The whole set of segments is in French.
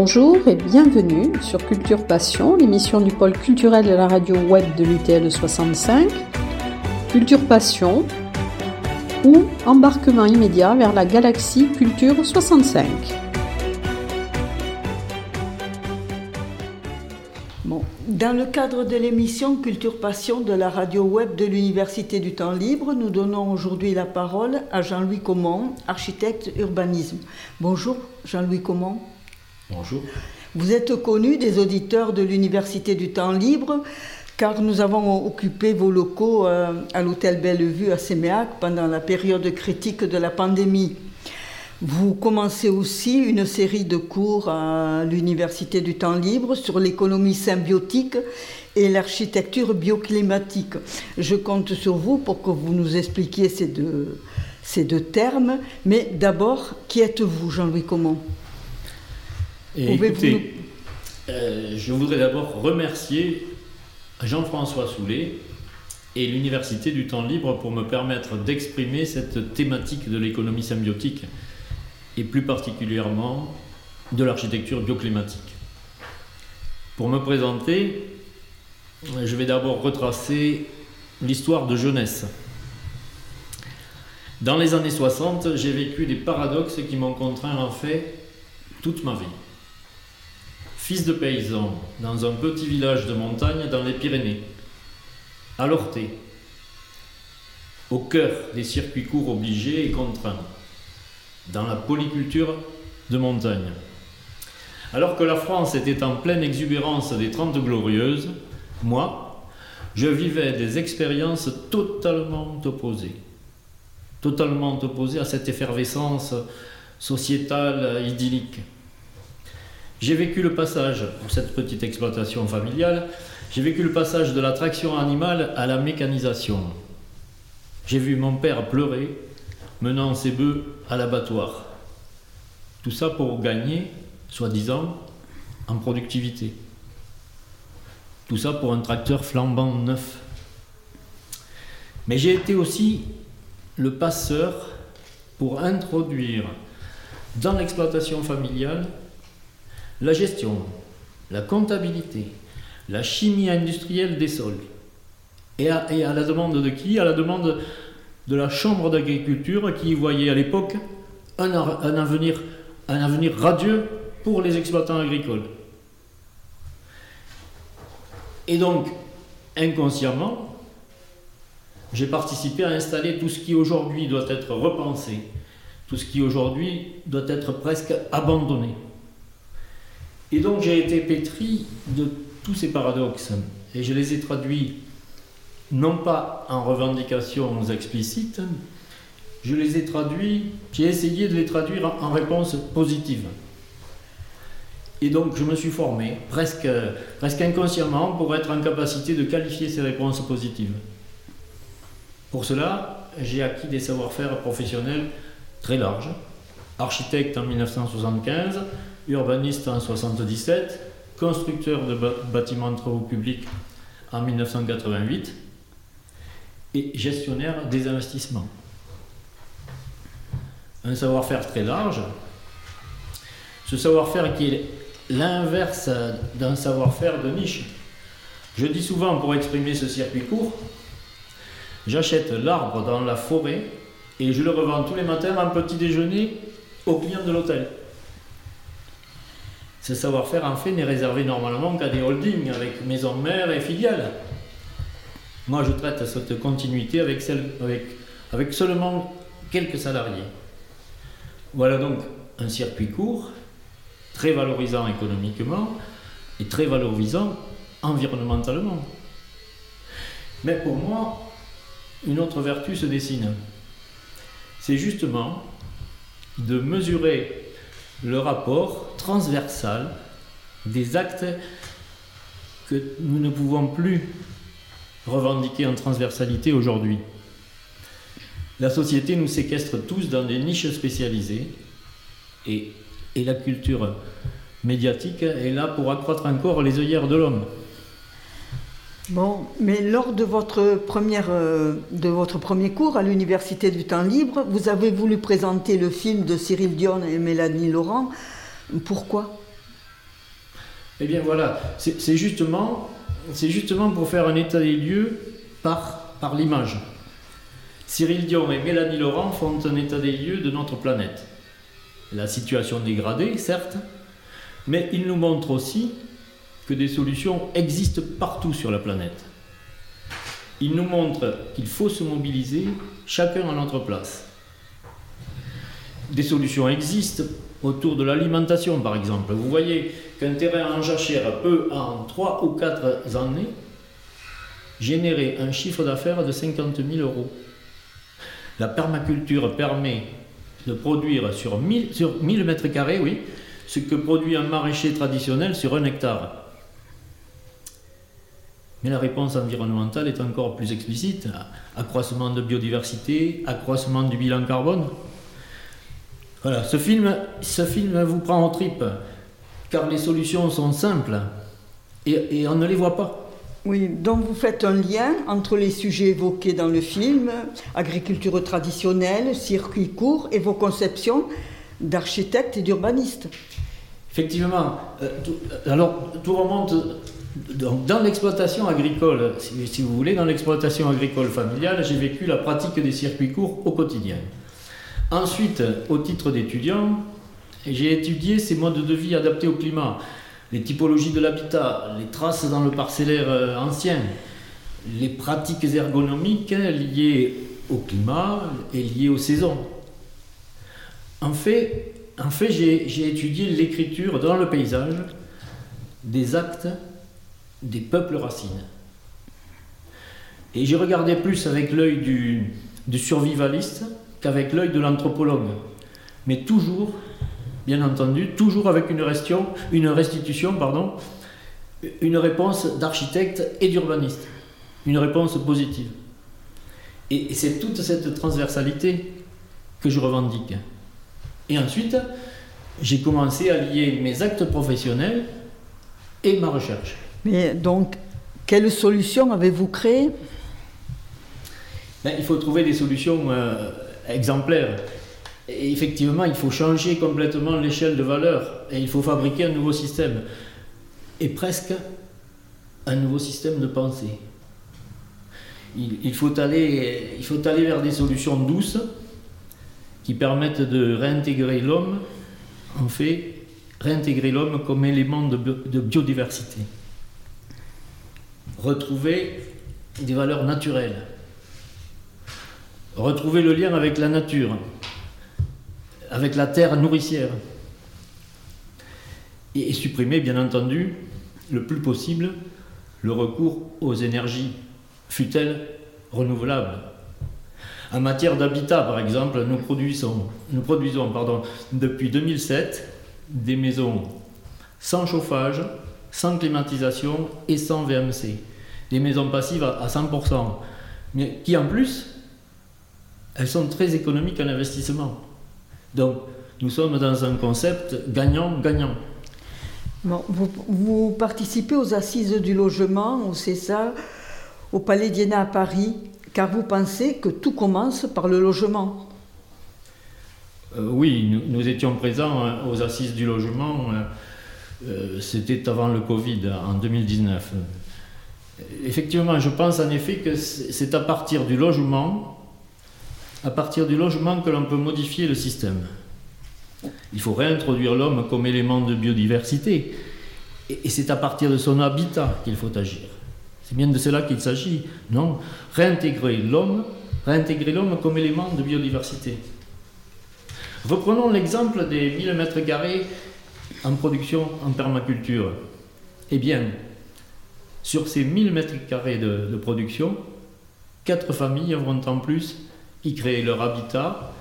Bonjour et bienvenue sur Culture Passion, l'émission du pôle culturel de la radio web de l'UTL 65. Culture Passion ou embarquement immédiat vers la galaxie Culture 65. Dans le cadre de l'émission Culture Passion de la radio web de l'Université du Temps Libre, nous donnons aujourd'hui la parole à Jean-Louis Comont, architecte urbanisme. Bonjour Jean-Louis Comont. Bonjour. Vous êtes connu des auditeurs de l'Université du Temps Libre car nous avons occupé vos locaux euh, à l'hôtel Bellevue à Séméac pendant la période critique de la pandémie. Vous commencez aussi une série de cours à l'Université du Temps Libre sur l'économie symbiotique et l'architecture bioclimatique. Je compte sur vous pour que vous nous expliquiez ces deux, ces deux termes. Mais d'abord, qui êtes-vous, Jean-Louis Comont Écoutez, euh, je voudrais d'abord remercier Jean-François Soulet et l'Université du Temps Libre pour me permettre d'exprimer cette thématique de l'économie symbiotique et plus particulièrement de l'architecture bioclimatique. Pour me présenter, je vais d'abord retracer l'histoire de jeunesse. Dans les années 60, j'ai vécu des paradoxes qui m'ont contraint en fait toute ma vie. Fils de paysan dans un petit village de montagne dans les Pyrénées, à Lorté, au cœur des circuits courts obligés et contraints, dans la polyculture de montagne. Alors que la France était en pleine exubérance des Trente Glorieuses, moi, je vivais des expériences totalement opposées. Totalement opposées à cette effervescence sociétale idyllique. J'ai vécu le passage, pour cette petite exploitation familiale, j'ai vécu le passage de la traction animale à la mécanisation. J'ai vu mon père pleurer, menant ses bœufs à l'abattoir. Tout ça pour gagner, soi-disant, en productivité. Tout ça pour un tracteur flambant neuf. Mais j'ai été aussi le passeur pour introduire dans l'exploitation familiale la gestion, la comptabilité, la chimie industrielle des sols. Et à, la demande de qui? À la demande de la Chambre d'agriculture qui voyait à l'époque un, avenir, radieux pour les exploitants agricoles. Et donc, inconsciemment, j'ai participé à installer tout ce qui aujourd'hui doit être repensé, tout ce qui aujourd'hui doit être presque abandonné. Et donc j'ai été pétri de tous ces paradoxes et je les ai traduits non pas en revendications explicites, je les ai traduits, j'ai essayé de les traduire en réponses positives. Et donc je me suis formé, presque, presque inconsciemment, pour être en capacité de qualifier ces réponses positives. Pour cela, j'ai acquis des savoir-faire professionnels très larges. Architecte en 1975, urbaniste en 77, constructeur de bâtiments de travaux publics en 1988 et gestionnaire des investissements. Un savoir-faire très large. Ce savoir-faire qui est l'inverse d'un savoir-faire de niche. Je dis souvent pour exprimer ce circuit court, j'achète l'arbre dans la forêt et je le revends tous les matins en petit déjeuner aux clients de l'hôtel. Ce savoir-faire, en fait, n'est réservé normalement qu'à des holdings avec maison mère et filiales. Moi, je traite cette continuité avec, avec seulement quelques salariés. Voilà donc un circuit court, très valorisant économiquement et très valorisant environnementalement. Mais pour moi, une autre vertu se dessine. C'est justement de mesurer le rapport transversal des actes que nous ne pouvons plus revendiquer en transversalité aujourd'hui. La société nous séquestre tous dans des niches spécialisées et, et la culture médiatique est là pour accroître encore les œillères de l'homme. Bon, mais lors de votre, première, euh, de votre premier cours à l'Université du Temps Libre, vous avez voulu présenter le film de Cyril Dion et Mélanie Laurent. Pourquoi? Eh bien voilà, c'est justement, justement pour faire un état des lieux par, par l'image. Cyril Dion et Mélanie Laurent font un état des lieux de notre planète. La situation dégradée, certes, mais ils nous montrent aussi que des solutions existent partout sur la planète. Ils nous montrent qu'il faut se mobiliser, chacun à notre place. Des solutions existent autour de l'alimentation, par exemple. Vous voyez qu'un terrain en jachère peut, en 3 ou 4 années, générer un chiffre d'affaires de 50 000 euros. La permaculture permet de produire sur 1000, sur 1000 mètres carrés, oui, ce que produit un maraîcher traditionnel sur un hectare. Mais la réponse environnementale est encore plus explicite. Accroissement de biodiversité, accroissement du bilan carbone. Voilà, ce film, ce film vous prend en tripe, car les solutions sont simples et, et on ne les voit pas. Oui, donc vous faites un lien entre les sujets évoqués dans le film, agriculture traditionnelle, circuit court, et vos conceptions d'architecte et d'urbaniste. Effectivement. Euh, alors, tout remonte dans l'exploitation agricole, si, vous voulez, dans l'exploitation agricole familiale, j'ai vécu la pratique des circuits courts au quotidien. Ensuite, au titre d'étudiant, j'ai étudié ces modes de vie adaptés au climat, les typologies de l'habitat, les traces dans le parcellaire euh, ancien, les pratiques ergonomiques liées au climat et liées aux saisons. En fait, en fait j'ai étudié l'écriture dans le paysage des actes des peuples racines. Et j'ai regardé plus avec l'œil du, survivaliste qu'avec l'œil de l'anthropologue. Mais toujours, bien entendu, toujours avec une, restitution, une réponse d'architecte et d'urbaniste. Une réponse positive. Et c'est toute cette transversalité que je revendique. Et ensuite, j'ai commencé à lier mes actes professionnels et ma recherche. Mais donc, quelle solution avez-vous créée ben, Il faut trouver des solutions euh, exemplaires. Effectivement, il faut changer complètement l'échelle de valeur et il faut fabriquer un nouveau système. Et presque un nouveau système de pensée. Il, faut aller, il faut aller vers des solutions douces qui permettent de réintégrer l'homme, en fait, réintégrer l'homme comme élément de biodiversité retrouver des valeurs naturelles, retrouver le lien avec la nature, avec la terre nourricière, et supprimer, bien entendu, le plus possible le recours aux énergies, fut-elles renouvelables. En matière d'habitat, par exemple, nous produisons, depuis 2007 des maisons sans chauffage, sans climatisation et sans VMC. Des maisons passives à 100%, mais qui en plus, elles sont très économiques en investissement. Donc, nous sommes dans un concept gagnant-gagnant. vous, participez aux assises du logement, au CESA, au Palais d'Iéna à Paris, car vous pensez que tout commence par le logement. Euh, oui, nous, étions présents hein, aux assises du logement. Euh, euh, c'était avant le Covid, en 2019. Effectivement, je pense en effet que c'est à partir du logement, à partir du logement que l'on peut modifier le système. Il faut réintroduire l'homme comme élément de biodiversité. Et c'est à partir de son habitat qu'il faut agir. C'est bien de cela qu'il s'agit, non Réintégrer l'homme, réintégrer l'homme comme élément de biodiversité. Reprenons l'exemple des 1000 mètres carrés en production en permaculture. Eh bien, sur ces 1000 mètres carrés de, production, quatre familles vont en plus y créer leur habitat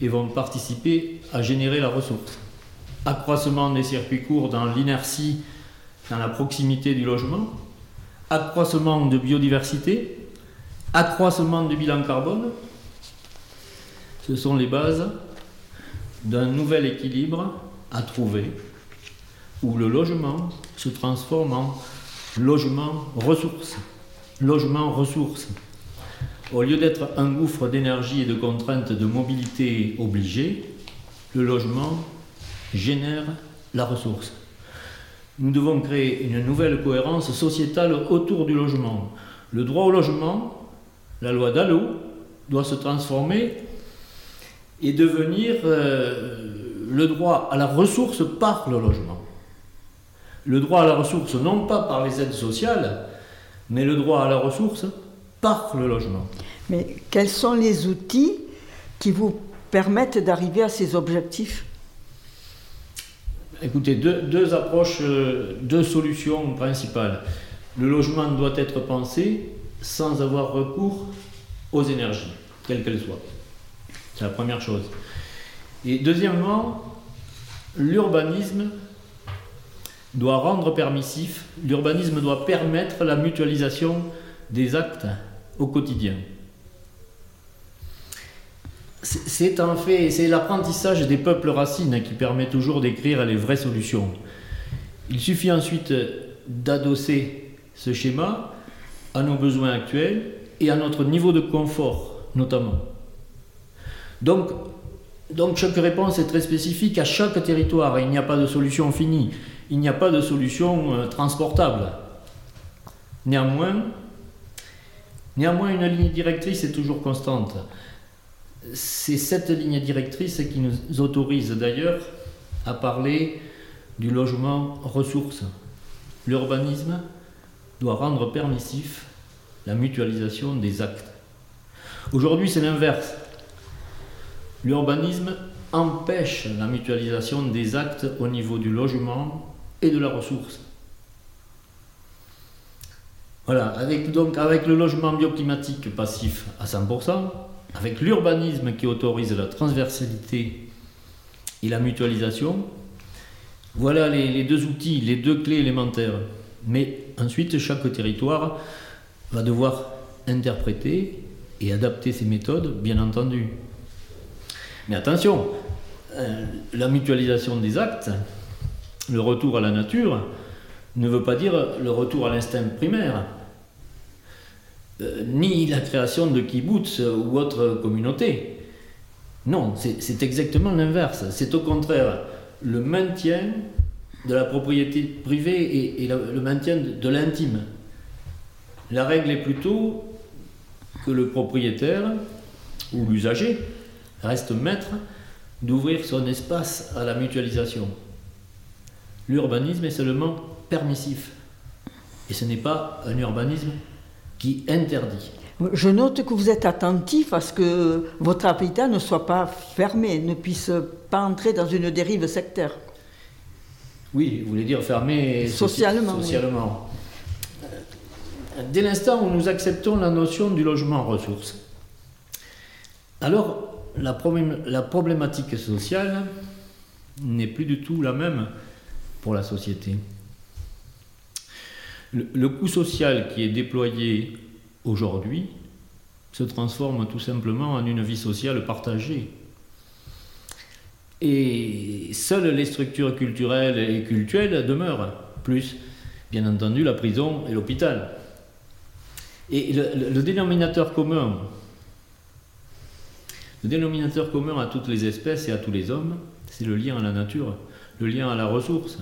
et vont participer à générer la ressource. Accroissement des circuits courts dans l'inertie, dans la proximité du logement, accroissement de biodiversité, accroissement du bilan carbone. Ce sont les bases d'un nouvel équilibre à trouver où le logement se transforme en logement ressource. Logement ressource. Au lieu d'être un gouffre d'énergie et de contraintes de mobilité obligées, le logement génère la ressource. nous devons créer une nouvelle cohérence sociétale autour du logement. Le droit au logement, la loi Dallot, doit se transformer et devenir euh, le droit à la ressource par le logement. Le droit à la ressource, non pas par les aides sociales, mais le droit à la ressource par le logement. Mais quels sont les outils qui vous permettent d'arriver à ces objectifs? Écoutez, deux, approches, euh, deux solutions principales. Le logement doit être pensé sans avoir recours aux énergies, quelles qu'elles soient. C'est la première chose. Et deuxièmement, l'urbanisme doit rendre permissif, l'urbanisme doit permettre la mutualisation des actes au quotidien. C'est en fait, c'est l'apprentissage des peuples racines qui permet toujours d'écrire les vraies solutions. Il suffit ensuite d'adosser ce schéma à nos besoins actuels et à notre niveau de confort notamment. Donc, donc chaque réponse est très spécifique à chaque territoire il n'y a pas de solution finie, il n'y a pas de solution euh, transportable. Néanmoins, néanmoins, une ligne directrice est toujours constante c'est cette ligne directrice qui nous autorise d'ailleurs à parler du logement ressource. L'urbanisme doit rendre permissif la mutualisation des actes. Aujourd'hui, c'est l'inverse. L'urbanisme empêche la mutualisation des actes au niveau du logement de la ressource. Voilà, avec, donc avec le logement bioclimatique passif à 100%, avec l'urbanisme qui autorise la transversalité et la mutualisation, voilà les, deux outils, les deux clés élémentaires. Mais ensuite, chaque territoire va devoir interpréter et adapter ses méthodes, bien entendu. Mais attention, euh, la mutualisation des actes, le retour à la nature, ne veut pas dire le retour à l'instinct primaire. Euh, ni la création de kibbutz ou autre communauté. Non, c'est exactement l'inverse. C'est au contraire le maintien de la propriété privée et, le maintien de, l'intime. La règle est plutôt que le propriétaire ou l'usager reste maître d'ouvrir son espace à la mutualisation. L'urbanisme est seulement permissif. Et ce n'est pas un urbanisme qui interdit. Je note que vous êtes attentif à ce que votre habitat ne soit pas fermé, ne puisse pas entrer dans une dérive sectaire. Oui, vous voulez dire fermé socialement. socialement. Dès l'instant où nous acceptons la notion du logement ressource, alors la, la problématique sociale n'est plus du tout la même pour la société. Le, coût social qui est déployé aujourd'hui se transforme tout simplement en une vie sociale partagée. Et seules les structures culturelles et cultuelles demeurent, plus bien entendu la prison et l'hôpital. Et le, dénominateur commun, le dénominateur commun à toutes les espèces et à tous les hommes, c'est le lien à la nature, le lien à la ressource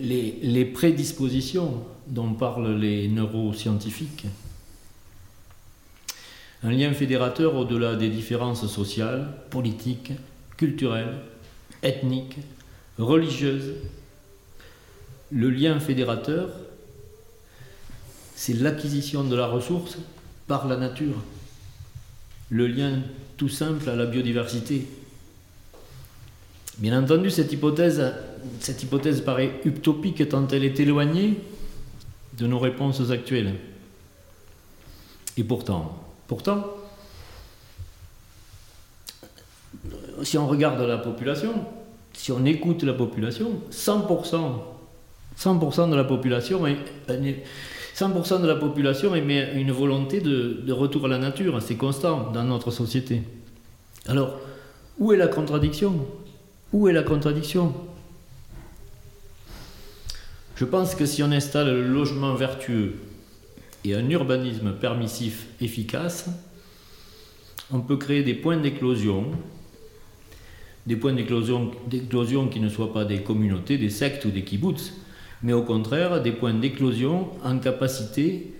les, prédispositions dont parlent les neuroscientifiques. Un lien fédérateur au-delà des différences sociales, politiques, culturelles, ethniques, religieuses. Le lien fédérateur, c'est l'acquisition de la ressource par la nature. Le lien tout simple à la biodiversité. Bien entendu, cette hypothèse cette hypothèse paraît utopique tant elle est éloignée de nos réponses actuelles. Et pourtant, pourtant, si on regarde la population, si on écoute la population, 100%, 100% de la population 100% de la population émet une volonté de, de retour à la nature, c'est constant dans notre société. Alors, où est la contradiction? Où est la contradiction? Je pense que si on installe le logement vertueux et un urbanisme permissif efficace, on peut créer des points d'éclosion des points d'éclosion qui ne soient pas des communautés, des sectes ou des kibbutz, mais au contraire des points d'éclosion en capacité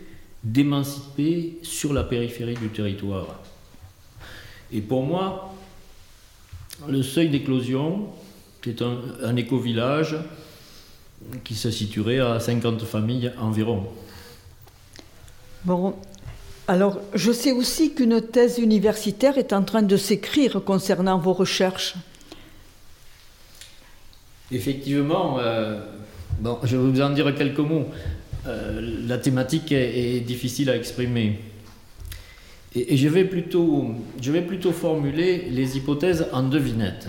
d'émanciper sur la périphérie du territoire. Et pour moi, le seuil d'éclosion, c'est un, un éco-village qui se situerait à 50 familles environ. Bon, alors je sais aussi qu'une thèse universitaire est en train de s'écrire concernant vos recherches. Effectivement, euh, bon, je vais vous en dire quelques mots. Euh, la thématique est, difficile à exprimer. Et, je, vais plutôt, je vais plutôt formuler les hypothèses en devinettes.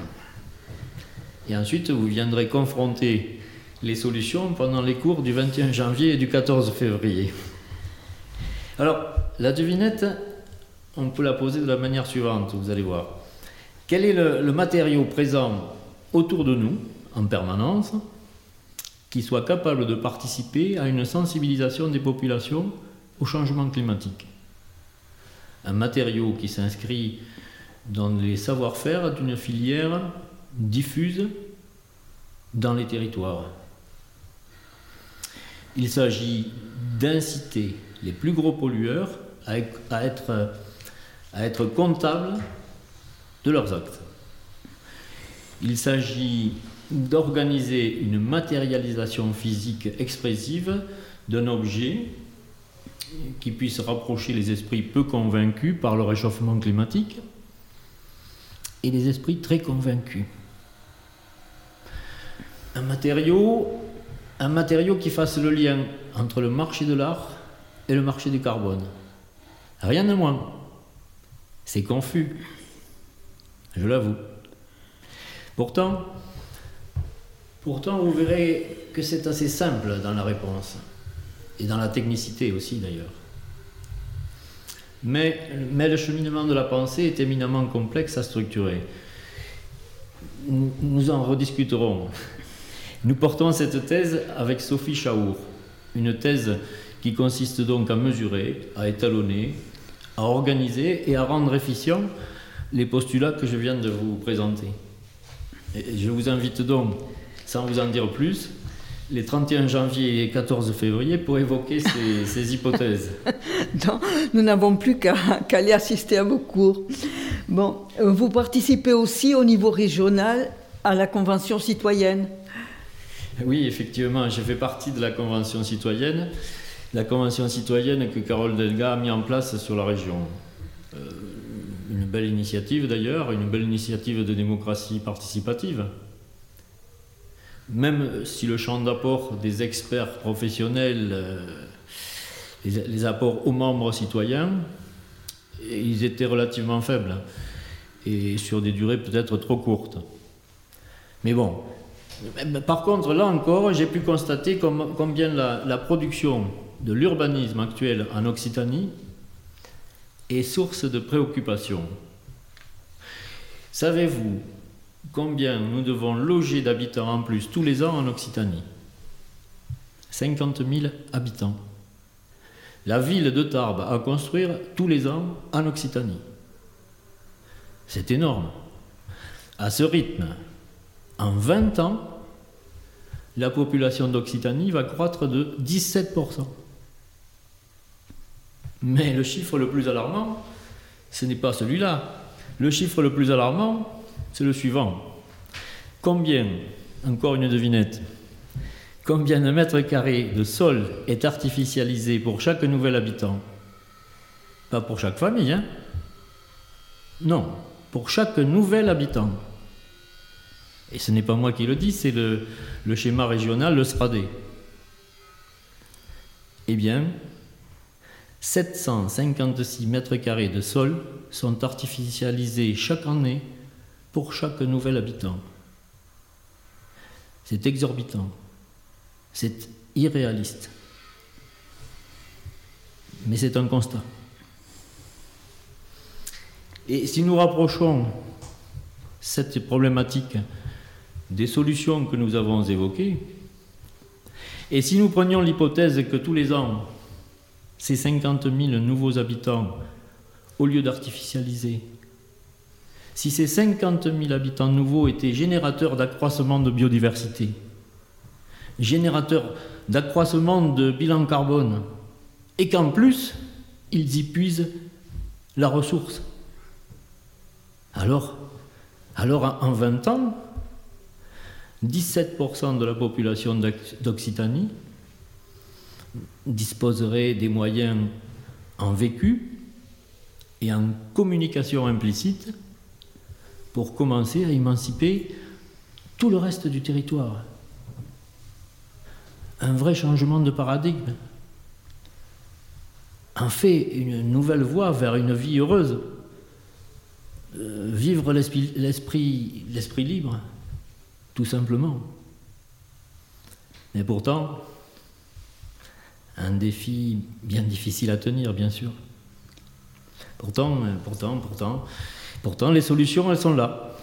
Et ensuite, vous viendrez confronter les solutions pendant les cours du 21 janvier et du 14 février. Alors, la devinette, on peut la poser de la manière suivante, vous allez voir. Quel est le matériau présent autour de nous en permanence qui soit capable de participer à une sensibilisation des populations au changement climatique? Un matériau qui s'inscrit dans les savoir-faire d'une filière diffuse dans les territoires. Il s'agit d'inciter les plus gros pollueurs à, être, comptables de leurs actes. Il s'agit d'organiser une matérialisation physique expressive d'un objet qui puisse rapprocher les esprits peu convaincus par le réchauffement climatique et les esprits très convaincus. Un matériau, un matériau qui fasse le lien entre le marché de l'art et le marché du carbone. Rien de moins. C'est confus. Je l'avoue. Pourtant, Pourtant, vous verrez que c'est assez simple dans la réponse, et dans la technicité aussi d'ailleurs. Mais, mais, le cheminement de la pensée est éminemment complexe à structurer. Nous, en rediscuterons. Nous portons cette thèse avec Sophie Chaour, une thèse qui consiste donc à mesurer, à étalonner, à organiser et à rendre efficients les postulats que je viens de vous présenter. Et je vous invite donc sans vous en dire plus, les 31 janvier et 14 février pour évoquer ces, hypothèses. non, nous n'avons plus qu'à aller assister à vos cours. Bon, euh, vous participez aussi au niveau régional à la Convention citoyenne. Oui, effectivement, je fais partie de la Convention citoyenne, la Convention citoyenne que Carole Delga a mis en place sur la région. Euh, une belle initiative d'ailleurs, une belle initiative de démocratie participative même si le champ d'apport des experts professionnels, euh, les, apports aux membres citoyens, ils étaient relativement faibles et sur des durées peut-être trop courtes. Mais bon, par contre, là encore, j'ai pu constater combien la production de l'urbanisme actuel en Occitanie est source de préoccupation. Savez-vous combien nous devons loger d'habitants en plus tous les ans en Occitanie? 50 000 habitants. La ville de Tarbes à construire tous les ans en Occitanie. C'est énorme. À ce rythme, en 20 ans, la population d'Occitanie va croître de 17%. Mais le chiffre le plus alarmant, ce n'est pas celui-là. Le chiffre le plus alarmant, c'est le suivant. Combien, encore une devinette, combien de mètres carrés de sol est artificialisé pour chaque nouvel habitant? Pas pour chaque famille, hein? Non, pour chaque nouvel habitant. Et ce n'est pas moi qui le dis, c'est le, schéma régional, le SPRADé. Eh bien, 756 mètres carrés de sol sont artificialisés chaque année pour chaque nouvel habitant. C'est exorbitant, c'est irréaliste, mais c'est un constat. Et si nous rapprochons cette problématique des solutions que nous avons évoquées, et si nous prenions l'hypothèse que tous les ans, ces 50 000 nouveaux habitants, au lieu d'artificialiser, si ces 50 000 habitants nouveaux étaient générateurs d'accroissement de biodiversité, générateurs d'accroissement de bilan carbone, et qu'en plus, ils y puisent la ressource. Alors, alors en 20 ans, 17% de la population d'Occitanie disposerait des moyens en vécu et en communication implicite pour commencer à émanciper tout le reste du territoire. Un vrai changement de paradigme. En fait, une nouvelle voie vers une vie heureuse. Euh, vivre l'esprit libre, tout simplement. Mais pourtant, un défi bien difficile à tenir, bien sûr. Pourtant, euh, pourtant, pourtant, pourtant, les solutions, elles sont là.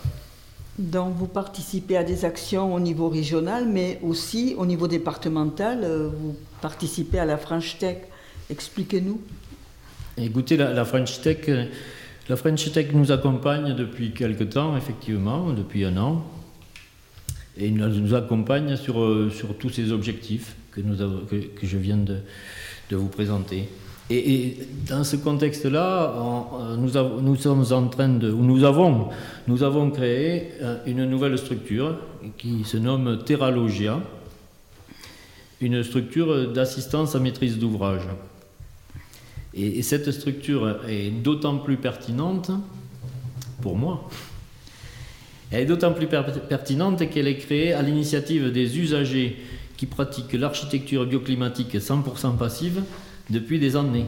Donc, vous participez à des actions au niveau régional, mais aussi au niveau départemental. Euh, vous participez à la French Tech. Expliquez-nous. Écoutez, la, French Tech, euh, la French Tech nous accompagne depuis quelque temps, effectivement, depuis un an, et nous accompagne sur, sur tous ces objectifs que, que, je viens de, de vous présenter. Et, dans ce contexte-là, nous, nous, sommes en train de, nous avons, nous avons créé euh, une nouvelle structure qui se nomme Terralogia, une structure d'assistance à maîtrise d'ouvrage. Et, cette structure est d'autant plus pertinente pour moi. Elle est d'autant plus pertinente qu'elle est créée à l'initiative des usagers qui pratiquent l'architecture bioclimatique 100% passive depuis des années,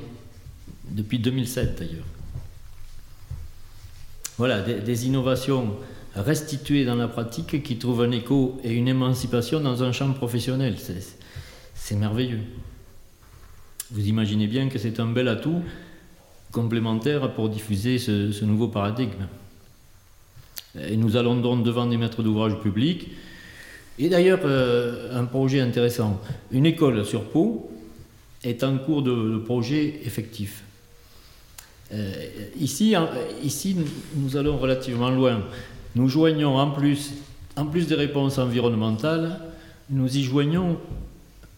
depuis 2007 d'ailleurs. Voilà, des, innovations restituées dans la pratique qui trouvent un écho et une émancipation dans un champ professionnel. C'est merveilleux. Vous imaginez bien que c'est un bel atout complémentaire pour diffuser ce, nouveau paradigme. Et nous allons donc devant des maîtres d'ouvrage publics. Et d'ailleurs, euh, un projet intéressant, une école sur Pau, est en cours de, projet effectif. Euh, ici, ici, nous allons relativement loin. Nous joignons en plus, en plus des réponses environnementales, nous y joignons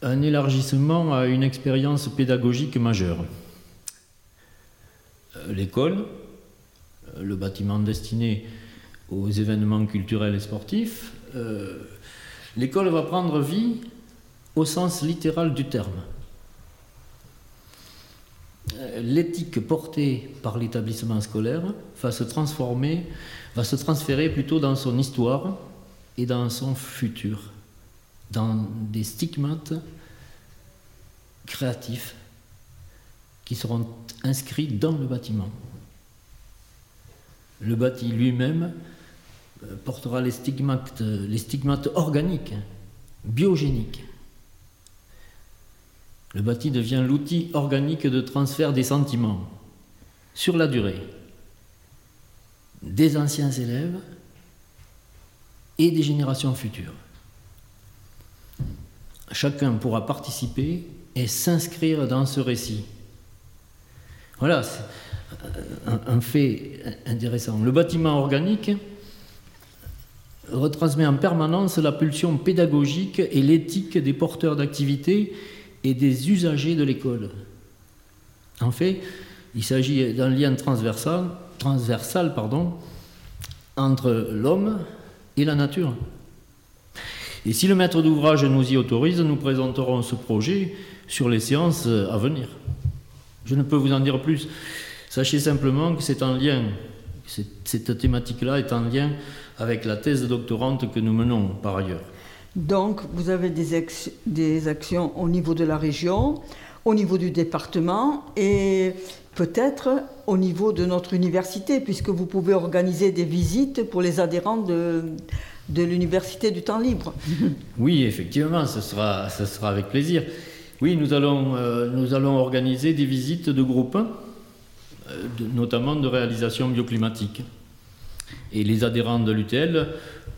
un élargissement à une expérience pédagogique majeure. Euh, l'école, le bâtiment destiné aux événements culturels et sportifs, l'école va prendre vie au sens littéral du terme. Euh, l'éthique portée par l'établissement scolaire va se transformer, va se transférer plutôt dans son histoire et dans son futur, dans des stigmates créatifs qui seront inscrits dans le bâtiment. Le bâti lui-même euh, portera les stigmates, les stigmates organiques, biogéniques. Le bâti devient l'outil organique de transfert des sentiments sur la durée des anciens élèves et des générations futures. Chacun pourra participer et s'inscrire dans ce récit. Voilà, c'est un fait intéressant. Le bâtiment organique retransmet en permanence la pulsion pédagogique et l'éthique des porteurs d'activité et des usagers de l'école. En fait, il s'agit d'un lien transversal, transversal pardon, entre l'homme et la nature. Et si le maître d'ouvrage nous y autorise, nous présenterons ce projet sur les séances à venir. Je ne peux vous en dire plus. Sachez simplement que c'est en lien, cette thématique-là est en lien avec la thèse doctorante que nous menons par ailleurs. Donc, vous avez des, des, actions au niveau de la région, au niveau du département et peut-être au niveau de notre université, puisque vous pouvez organiser des visites pour les adhérents de, de l'université du temps libre. Oui, effectivement, ce sera, ce sera avec plaisir. Oui, nous allons, euh, nous allons organiser des visites de groupes, euh, notamment de réalisation bioclimatique. Et les adhérents de l'UTL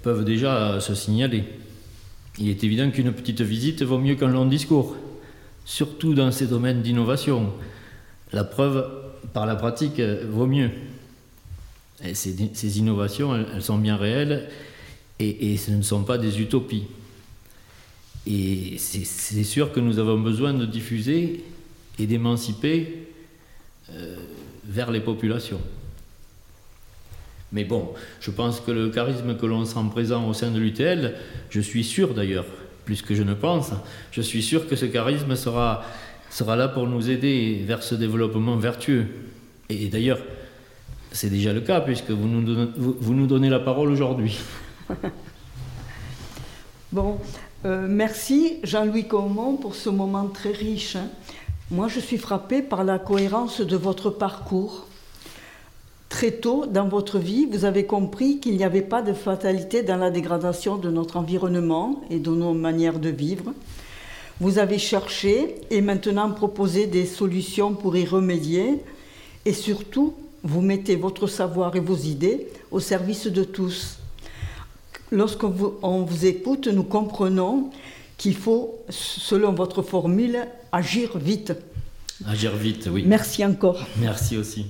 peuvent déjà se signaler. Il est évident qu'une petite visite vaut mieux qu'un long discours, surtout dans ces domaines d'innovation. La preuve par la pratique vaut mieux. ces, innovations, elles, sont bien réelles et, ce ne sont pas des utopies. Et c'est sûr que nous avons besoin de diffuser et d'émanciper euh, vers les populations. Mais bon, je pense que le charisme que l'on sent présent au sein de l'UTL, je suis sûr d'ailleurs, plus que je ne pense, je suis sûr que ce charisme sera, là pour nous aider vers ce développement vertueux. Et, d'ailleurs, c'est déjà le cas puisque vous nous donnez, vous, nous donnez la parole aujourd'hui. bon, euh, merci Jean-Louis Comont pour ce moment très riche. Hein. Moi, je suis frappée par la cohérence de votre parcours. Très tôt dans votre vie, vous avez compris qu'il n'y avait pas de fatalité dans la dégradation de notre environnement et de nos manières de vivre. Vous avez cherché et maintenant proposé des solutions pour y remédier. Et surtout, vous mettez votre savoir et vos idées au service de tous. Lorsqu'on vous, écoute, nous comprenons qu'il faut, selon votre formule, agir vite. Agir vite, oui. Merci encore. Merci aussi.